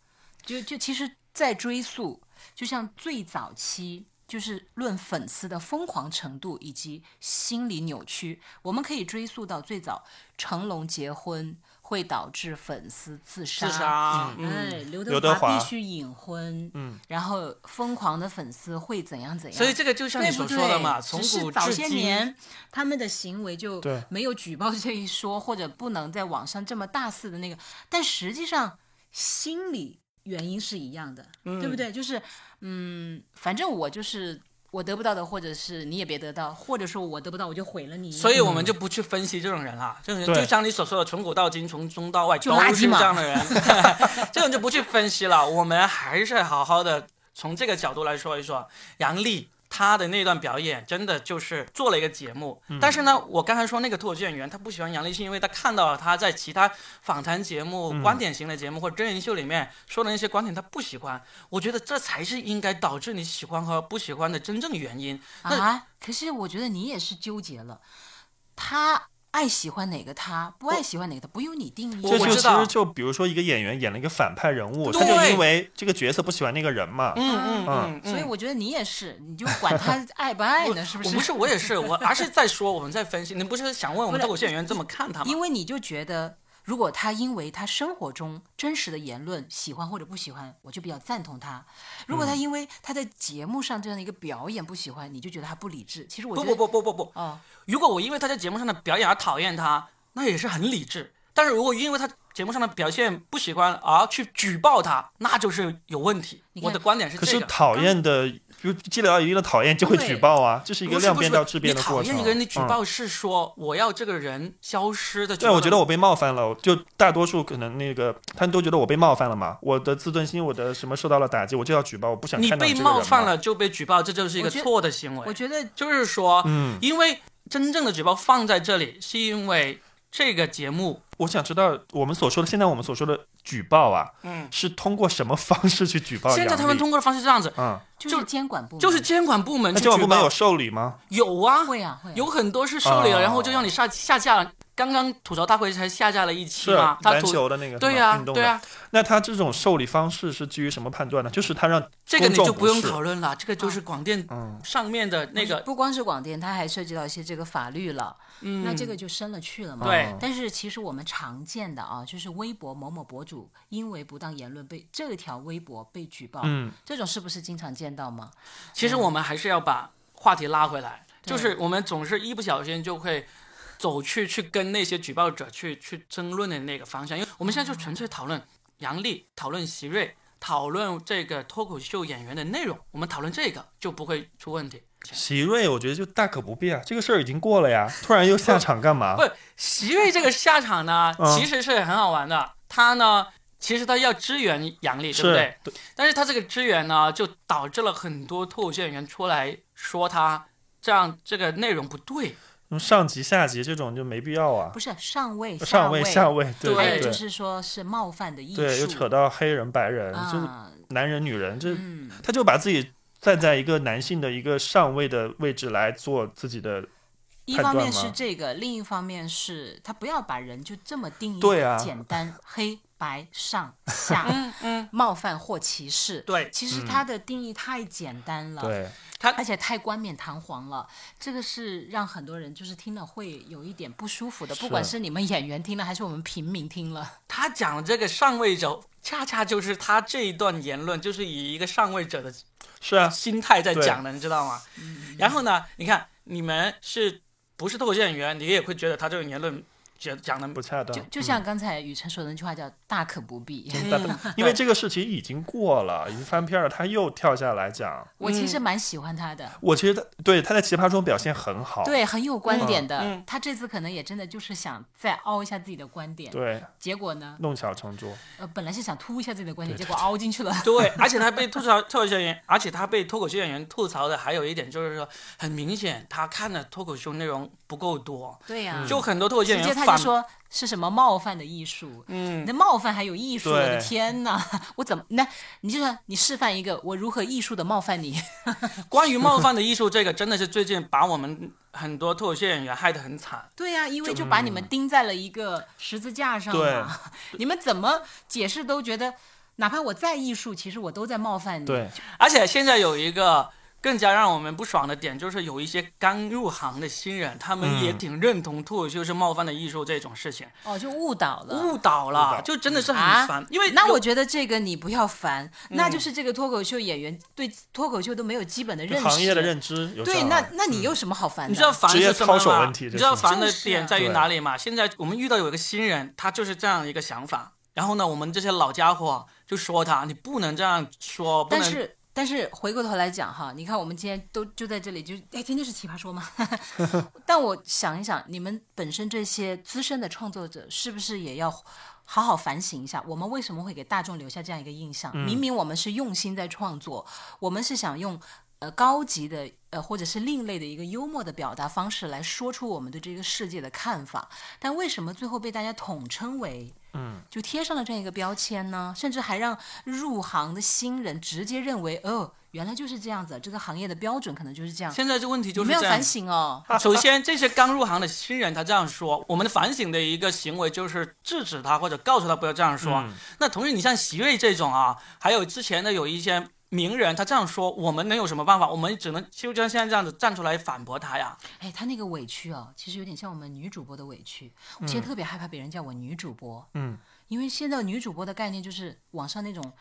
就就其实，在追溯，就像最早期就是论粉丝的疯狂程度以及心理扭曲，我们可以追溯到最早成龙结婚会导致粉丝自杀。自杀，哎嗯，，刘刘德华必须隐婚，嗯，然后疯狂的粉丝会怎样怎样，所以这个就像你所？说的嘛，从古早些至今，年他们的行为就没有举报这一说，或者不能在网上这么大肆的那个，但实际上心理原因是一样的，对不对？就是嗯，反正我就是。我得不到的，或者是你也别得到，或者说我得不到，我就毁了你。所以我们就不去分析这种人了。这种人就像你所说的，从古到今，从中到外就都是这样的人，这种就不去分析了。我们还是好好的从这个角度来说一说杨笠。她的那段表演真的就是做了一个节目，但是呢，我刚才说那个脱口秀演员他不喜欢杨笠，是因为他看到了他在其他访谈节目、观点型的节目或者真人秀里面说的那些观点，他不喜欢。我觉得这才是应该导致你喜欢和不喜欢的真正原因。那啊，可是我觉得你也是纠结了，他爱喜欢哪个他，不爱喜欢哪个他，不用你定义。这就我知道其实就比如说一个演员演了一个反派人物，他就因为这个角色不喜欢那个人嘛，嗯嗯嗯，嗯所以我觉得你也是，你就管他爱不爱呢，是不是？我不是，我也是，我而是在说，我们在分析。你不是想问我们脱口秀演员怎么看他吗？因为你就觉得，如果他因为他生活中真实的言论喜欢或者不喜欢，我就比较赞同他；如嗯果他因为他在节目上这样的一个表演不喜欢，你就觉得他不理智。其实我觉不得不不不不不，哦，如果我因为他在节目上的表演而讨厌他，那也是很理智。但是如果因为他节目上的表现不喜欢而去举报他，那就是有问题。我的观点是可是这个。讨厌的，就积累到一定的讨厌就会举报啊，这是一个量变到质变的过程。讨厌一个人，你举嗯报是说我要这个人消失的举对，我觉得我被冒犯了，就大多数可能那个他们都觉得我被冒犯了嘛，我的自尊心，我的什么受到了打击，我就要举报，我不想你被看到你被。冒犯了就被举报，这就是一个错的行为。我觉得就是说，嗯，因为真正的举报放在这里，是因为这个节目，我想知道我们所说的现在我们所说的举报啊，嗯，是通过什么方式去举报？现在他们通过的方式是这样子，嗯，就是监管部门就是监管部门监管部门有，受理吗？有啊，会啊会啊。有很多是受理了，哦。然后就让你下下架了。刚刚吐槽大会才下架了一期嘛，他篮吐球的那个对呀、是吗运动的。对呀、那他这种受理方式是基于什么判断呢？就是他让这个你就不用讨论了，这个就是广电嗯。上面的那个，不光是广电，它还涉及到一些这个法律了，嗯，那这个就深了去了嘛。对。但是其实我们常见的啊，就是微博某某博主因为不当言论被这条微博被举报，嗯，这种是不是经常见到吗？其实我们还是要把话题拉回来，对就是我们总是一不小心就会走去去跟那些举报者去去争论的那个方向，因为我们现在就纯粹讨论杨笠，讨论席瑞，讨论这个脱口秀演员的内容，我们讨论这个就不会出问题。席瑞，我觉得就大可不必啊，这个事儿已经过了呀，突然又下场干嘛 不？席瑞这个下场呢，嗯其实是很好玩的。他呢，其实他要支援杨笠，对不对？对，但是他这个支援呢，就导致了很多脱口秀演员出来说他这样这个内容不对。嗯上级下级这种就没必要啊不。是上位上位位下位，对对还有就是说是冒犯的艺术，对，又扯到黑人白人，就男人女人，这嗯，他就把自己站在一个男性的一个上位的位置来做自己的，一方面是这个，另一方面是他不要把人就这么定义，对啊简单 黑白上下，嗯嗯，冒犯或歧视。对，其实他的定义太简单了，对，他而且太冠冕堂皇了，这个是让很多人就是听了会有一点不舒服的，不管是你们演员听了，还是我们平民听了。他讲的这个上位者，恰恰就是他这一段言论，就是以一个上位者的是啊，心态在讲的，你知道吗？然后呢，你看你们是不是脱口秀演员，你也会觉得他这个言论讲讲的不恰当就。就像刚才雨辰说的那句话叫“大可不必 ”。嗯因为这个事情已经过了，已经翻篇了，他又跳下来讲。我其实蛮喜欢他的，我其实他对他在奇葩中表现很好，对，很有观点的。他这次可能也真的就是想再凹一下自己的观点，对，结果呢，弄巧成拙。呃，本来是想突一下自己的观点，结果凹进去了。对，而且他被吐槽脱口秀演员，而且他被脱口秀演员吐槽的还有一点就是说，很明显他看的脱口秀内容不够多，对呀、就很多脱口秀演员反他就说是什么冒犯的艺术。嗯那冒犯还有艺术，我的天哪！我怎么那？你就说你示范一个，我如何艺术的冒犯你？关于冒犯的艺术，这个真的是最近把我们很多脱口秀演员害得很惨。对呀、因为就把你们钉在了一个十字架上对嘛。你们怎么解释都觉得，哪怕我再艺术，其实我都在冒犯你。对，而且现在有一个更加让我们不爽的点就是有一些刚入行的新人，他们也嗯挺认同脱口秀是冒犯的艺术这种事情，哦，就误导了。误导了，就真的是啊很烦。因为那我觉得这个你不要烦，嗯那就是这个脱口秀演员对脱口秀都没有基本的认识，行业的认知有对，那那你有什么好烦的？你知道烦是什么吗？你知道烦的点在于哪里吗？现在我们遇到有一个新人，他就是这样一个想法，然后呢，我们这些老家伙就说他，你不能这样说，不能但是但是回过头来讲哈，你看我们今天都就在这里，就哎，今天是奇葩说吗？但我想一想，你们本身这些资深的创作者，是不是也要好好反省一下，我们为什么会给大众留下这样一个印象？明明我们是用心在创作，我们是想用呃高级的呃或者是另类的一个幽默的表达方式来说出我们对这个世界的看法，但为什么最后被大家统称为？就贴上了这样一个标签呢，甚至还让入行的新人直接认为，哦，原来就是这样子，这个行业的标准可能就是这样。现在这问题就是你没有反。省哦，首先，这些刚入行的新人，他这样说，我们的反省的一个行为就是制止他或者告诉他不要这样说。嗯那同时，你像席瑞这种啊，还有之前的有一些名人，他这样说，我们能有什么办法？我们只能就像现在这样子站出来反驳他呀。哎，他那个委屈哦，其实有点像我们女主播的委屈。我现在特别害怕别人叫我女主播，嗯，因为现在女主播的概念就是网上那种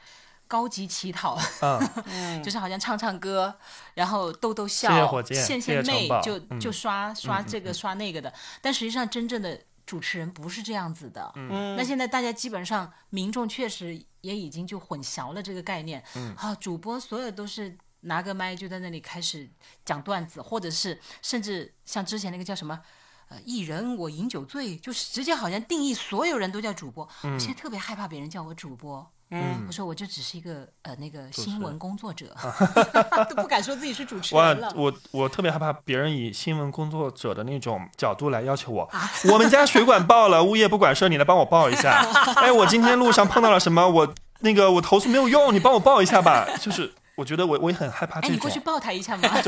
高级乞讨，嗯，就是好像唱唱歌，然后逗逗笑火、箭献献媚就嗯就刷刷这个刷那个的。但实际上，真正的主持人不是这样子的。嗯，那现在大家基本上民众确实也已经就混淆了这个概念。嗯啊，主播所有都是拿个麦就在那里开始讲段子，或者是甚至像之前那个叫什么。呃，艺人我饮酒醉，就是直接好像定义所有人都叫主播。我现在特别害怕别人叫我主播，嗯我说我就只是一个呃那个新闻工作者，都不敢说自己是主持人了，。我我特别害怕别人以新闻工作者的那种角度来要求我。啊我们家水管爆了，物业不管事儿，你来帮我报一下。哎，我今天路上碰到了什么？我那个我投诉没有用，你帮我报一下吧。就是我觉得我我也很害怕哎，这种你过，去抱他一下嘛。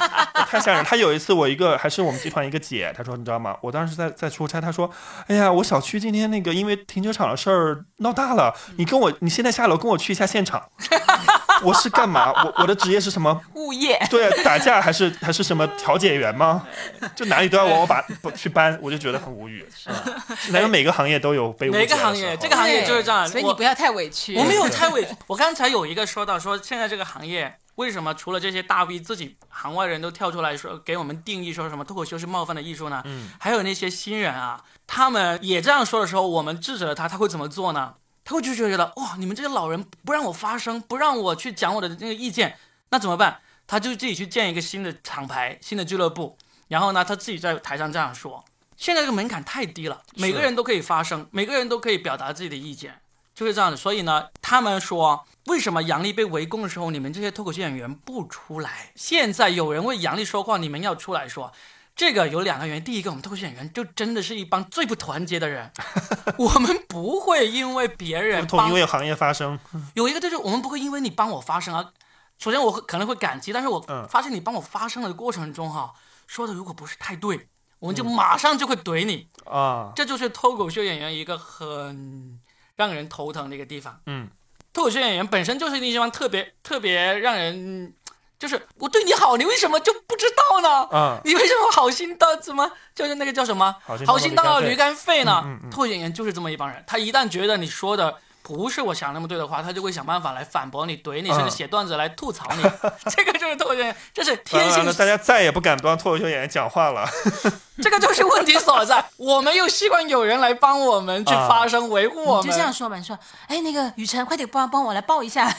太吓人。他有一次，我一个还是我们集团一个姐，她说你知道吗？我当时在在出差，她说，哎呀，我小区今天那个因为停车场的事儿闹大了，你跟我你现在下楼跟我去一下现场。我是干嘛？我我的职业是什么？物业，对，打架还是还是什么调解员吗？就哪里都要我我把不去搬，我就觉得很无语。是吧？哪有每个行业都有被误解每个行业，这个行业就是这样。所以你不要太委屈。我没有太委屈。我刚才有一个说到说，现在这个行业为什么除了这些大 V 自己行外人都跳出来说给我们定义说什么脱口秀是冒犯的艺术呢？嗯，还有那些新人啊，他们也这样说的时候，我们制止了他，他会怎么做呢？他会就觉得哇，你们这些老人不让我发声，不让我去讲我的那个意见，那怎么办？他就自己去建一个新的厂牌、新的俱乐部，然后呢，他自己在台上这样说。现在这个门槛太低了，每个人都可以发声，每个人都可以表达自己的意见，就是这样的。所以呢，他们说，为什么杨笠被围攻的时候，你们这些脱口秀演员不出来？现在有人为杨笠说话，你们要出来说。这个有两个原因，第一个，我们脱口秀演员就真的是一帮最不团结的人，我们不会因为别人不因为行业发声，有一个就是我们不会因为你帮我发声啊，首先我会可能会感激，但是我嗯发现你帮我发声的过程中哈，说的如果不是太对，我们就马上就会怼你，啊，这就是脱口秀演员一个很让人头疼的一个地方。嗯，脱口秀演员本身就是那地方特别特别让人，就是我对你好，你为什么就不知道呢？嗯，你为什么好心到怎么就是那个叫什么好心好心当当了驴肝肺呢？脱口秀演员就是这么一帮人，他一旦觉得你说的不是我想那么对的话，他就会想办法来反驳你、怼你，嗯甚至写段子来吐槽你。这个就是脱口秀演员，这是天性 大家再也不敢帮脱口秀演员讲话了。这个就是问题所在。我们又希望有人来帮我们去发声，维护我们。就这样说吧，你说，哎，那个雨辰，快点帮帮我来抱一下，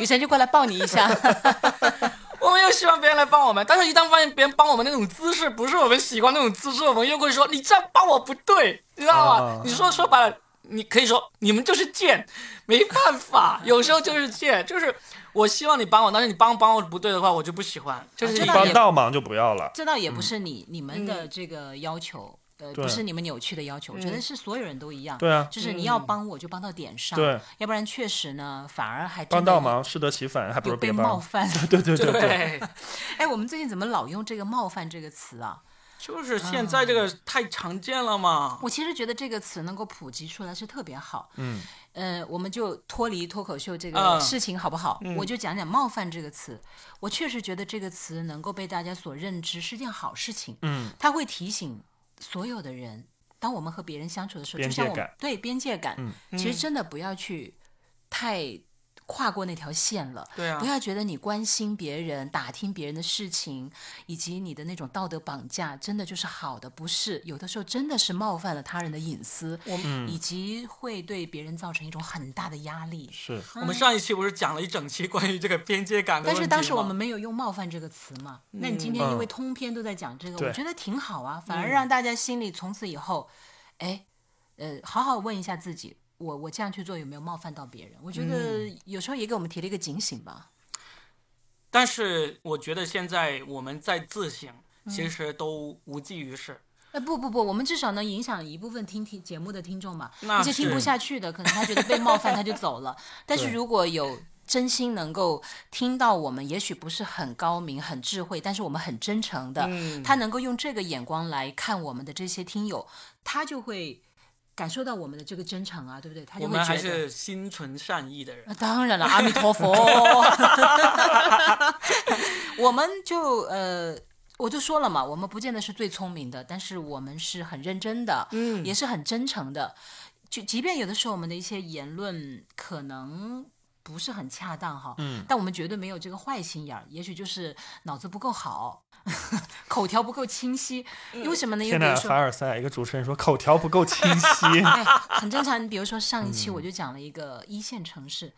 雨辰就过来抱你一下。我们又希望别人来帮我们，但是一旦发现别人帮我们那种姿势不是我们喜欢那种姿势，我们又会说你这样帮我不对，你知道吗？啊你说说白了，你可以说你们就是贱，没办法，有时候就是贱，就是我希望你帮我，但是你帮帮我不对的话，我就不喜欢，就是一这倒也帮倒忙就不要了。这倒也不是你你们的这个要求，呃，不是你们扭曲的要求，我觉得是所有人都一样。对啊，就是你要帮我就帮到点上，对，要不然确实呢，反而还帮倒忙适得其反，还不如被。冒犯。对对对对，对，哎，我们最近怎么老用这个“冒犯”这个词啊？就是现在这个太常见了嘛。我其实觉得这个词能够普及出来是特别好。嗯，呃，我们就脱离脱口秀这个嗯事情好不好？嗯我就讲讲“冒犯”这个词。我确实觉得这个词能够被大家所认知是件好事情。嗯，它会提醒所有的人，当我们和别人相处的时候，就像我们边界感对边界感，嗯其实真的不要去太跨过那条线了。对啊不，要觉得你关心别人、打听别人的事情，以及你的那种道德绑架，真的就是好的，不是？有的时候真的是冒犯了他人的隐私，嗯以及会对别人造成一种很大的压力。是我们上一期不是讲了一整期关于这个边界感的问题？但是当时我们没有用“冒犯”这个词嘛，那你今天因为嗯通篇都在讲这个，对我觉得挺好啊，反而嗯让大家心里从此以后，哎，呃，好好问一下自己，我我这样去做有没有冒犯到别人？我觉得嗯有时候也给我们提了一个警醒吧。但是我觉得现在我们在自省，嗯其实都无济于事。哎，不不不，我们至少能影响一部分听听节目的听众嘛。那那些听不下去的，可能他觉得被冒犯，他就走了。但是如果有真心能够听到我们，也许不是很高明、很智慧，但是我们很真诚的，嗯他能够用这个眼光来看我们的这些听友，他就会感受到我们的这个真诚啊，对不对？他就我们还会觉得。是心存善意的人。那当然了，阿弥陀佛。我们就呃，我就说了嘛，我们不见得是最聪明的，但是我们是很认真的，嗯也是很真诚的。就即便有的时候我们的一些言论可能不是很恰当哈，嗯，但我们绝对没有这个坏心眼儿，也许就是脑子不够好，口条不够清晰。因为什么呢？因为凡，尔赛一个主持人说口条不够清晰，哎，很正常。你比如说上一期嗯我就讲了一个一线城市，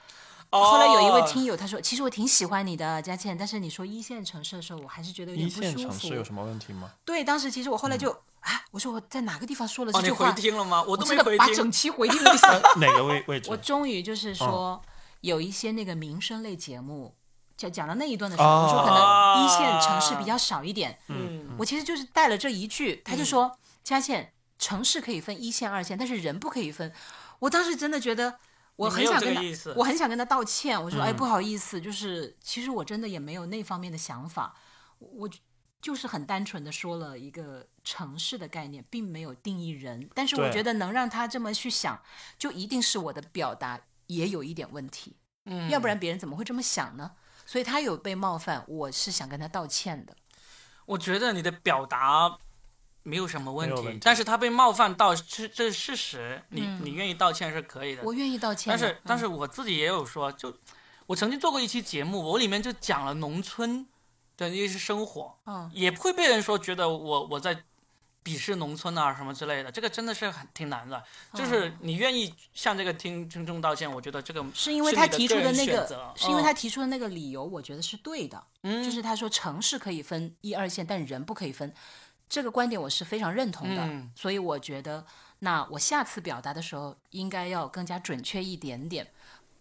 哦后来有一位听友他说，其实我挺喜欢你的佳倩，但是你说一线城市的时候，我还是觉得有点不舒线城市有服。什么问题吗？对，当时其实我后来就啊，我说我在哪个地方说了这句话，回听了吗？我真的把没回听。整 期回听了一下。哪个位位置我？终于就是哦说，有一些那个民生类节目，讲讲到那一段的时候，哦我说可能一线城市比较少一点。嗯，我其实就是带了这一句，他就说：“佳倩，城市可以分一线、二线，但是人不可以分。”我当时真的觉得，我很想跟他我很想跟他道歉。我说：“哎，嗯不好意思，就是其实我真的也没有那方面的想法，我我就是很单纯的说了一个城市的概念，并没有定义人。但是我觉得能让他这么去想，就一定是我的表达也有一点问题，嗯要不然别人怎么会这么想呢？所以他有被冒犯，我是想跟他道歉的。我觉得你的表达没有什么问题，问题但是他被冒犯到这这是事实，你、嗯你愿意道歉是可以的。我愿意道歉。但是但嗯是我自己也有说，就我曾经做过一期节目，我里面就讲了农村的一些生活，嗯也会被人说觉得我我在鄙视农村啊什么之类的，这个真的是很挺难的。嗯就是你愿意向这个听听众道歉，我觉得这个是因为他提出的那个，是因为嗯他提出的那个理由，我觉得是对的。嗯就是他说城市可以分一二线，但人不可以分，这个观点我是非常认同的。嗯所以我觉得，那我下次表达的时候应该要更加准确一点点，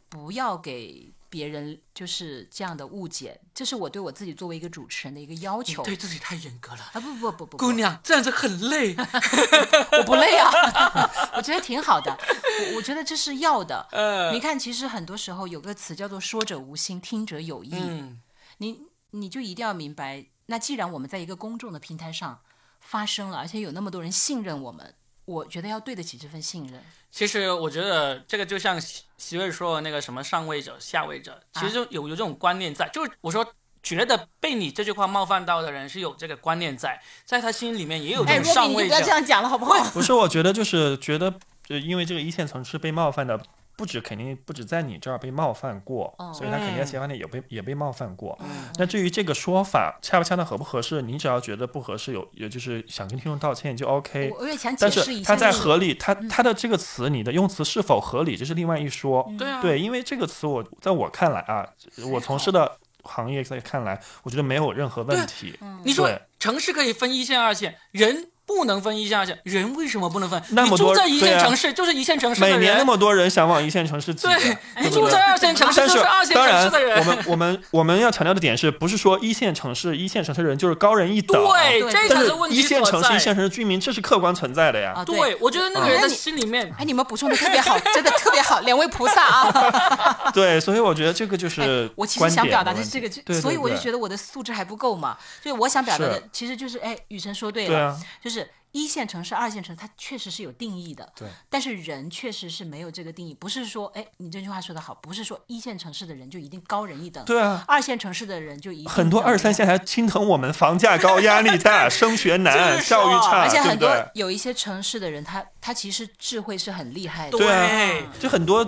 不要给别人就是这样的误解。这是我对我自己作为一个主持人的一个要求。对自己太严格了。啊不不不不不，姑娘，这样子很累。我不累啊，我觉得挺好的。我我觉得这是要的。呃你看，其实很多时候有个词叫做“说者无心，听者有意”。嗯，你你就一定要明白，那既然我们在一个公众的平台上发生了，而且有那么多人信任我们，我觉得要对得起这份信任。其实我觉得这个就像席席位说的那个什么上位者、下位者，其实就有有这种观念在。就是我说，觉得被你这句话冒犯到的人是有这个观念在，在他心里面也有这哎种上位者。不要这样讲了，好不好？不是，我觉得就是觉得，就，因为这个一线城市被冒犯的不止肯定不止在你这儿被冒犯过，哦所以他肯定在其他方面也被也被冒犯过。嗯那至于这个说法恰不恰当、合不合适，你只要觉得不合适，有也就是想跟听众道歉就 OK。我我也想解但释一下，是他在合理，他他的这个词，你的用词是否合理，这是另外一说。对啊，对，因为这个词我在我看来啊，我从事的行业在看来，我觉得没有任何问题。你说城市可以分一线、二线，人不能分一线二线，人为什么不能分？那么多你住在一线城市，就是一线城市的人。每年那么多人想往一线城市挤的，对，你住在二线城市就是是二线城市的，人。我们我们我们要强调的点是不是说一线城市一线城市的人就是高人一等？对，这但是问题一线城市一线城市居民这是客观存在的呀。啊，对，我觉得那个人的心里面，哎，你们补充的特别好，真的特别好，两位菩萨啊！对，所以我觉得这个就是哎我其实想表达的是这个，就对对所以我就觉得我的素质还不够嘛。就是我想表达的，其实就是，哎，雨辰说对了，对啊，就是一线城市、二线城市，它确实是有定义的。对。但是人确实是没有这个定义，不是说，哎，你这句话说的好，不是说一线城市的人就一定高人一等，对啊，二线城市的人就一定很多二三线还心疼我们房价高、压力大、升学难、就是教育差，而且很多对不对？有一些城市的人，他他其实智慧是很厉害的。对啊对就很多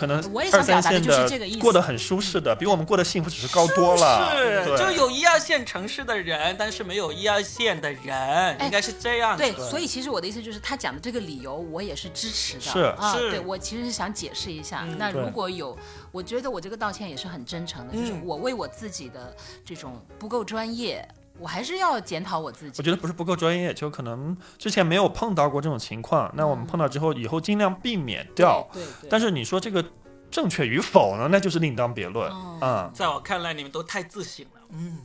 可能我也想二三线表达的就是这个意思过得很舒适的，比我们过得幸福只是高多了。是，对就有一二线城市的人，但是没有一二线的人，应该是这样子。对，所以其实我的意思就是，他讲的这个理由，我也是支持的。是对我其实是想解释一下。那如果有，我觉得我这个道歉也是很真诚的，就是嗯我为我自己的这种不够专业，我还是要检讨我自己。我觉得不是不够专业，就可能之前没有碰到过这种情况，那我们碰到之后，以后尽量避免掉。对对对。但是你说这个正确与否呢，那就是另当别论。哦嗯，在我看来，你们都太自信了。嗯，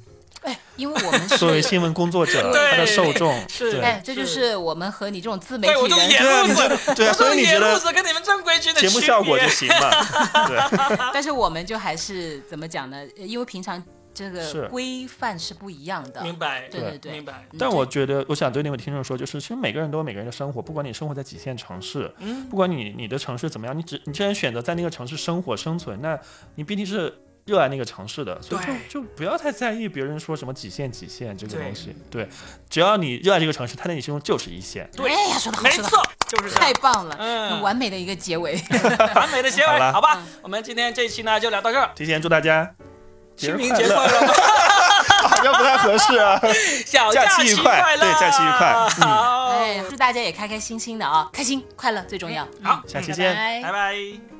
哎，因为我们 作为。新闻工作者，他的受众是哎，这就是是我们和你这种自媒体对我都人对啊，所以你觉得子跟你们正规军的节目效果就行了？对，但是我们就还是怎么讲呢？呃因为平常这是个规范是不一样的。明白，对对对明白。嗯但我觉得，我想对那位听众说，就是其实每个人都有每个人的生活，不管你生活在几线城市，嗯，不管你你的城市怎么样，你只你既然选择在那个城市生活生存，那你必定是热爱那个城市的，所以对就就不要太在意别人说什么几线几线这个东西。对，只要你热爱这个城市，它在你心中就是一线。对哎呀，说的好，没错，就是太。棒了，嗯完美的一个结尾。完美的结尾，好吧嗯？我们今天这一期呢就聊到这儿，提前祝大家清明节快快乐，乐，好像不太合适啊。小假期快乐，对假期愉快嗯好，哎，祝大家也开开心心的啊，开心快乐最重要。好下期拜见。拜拜拜。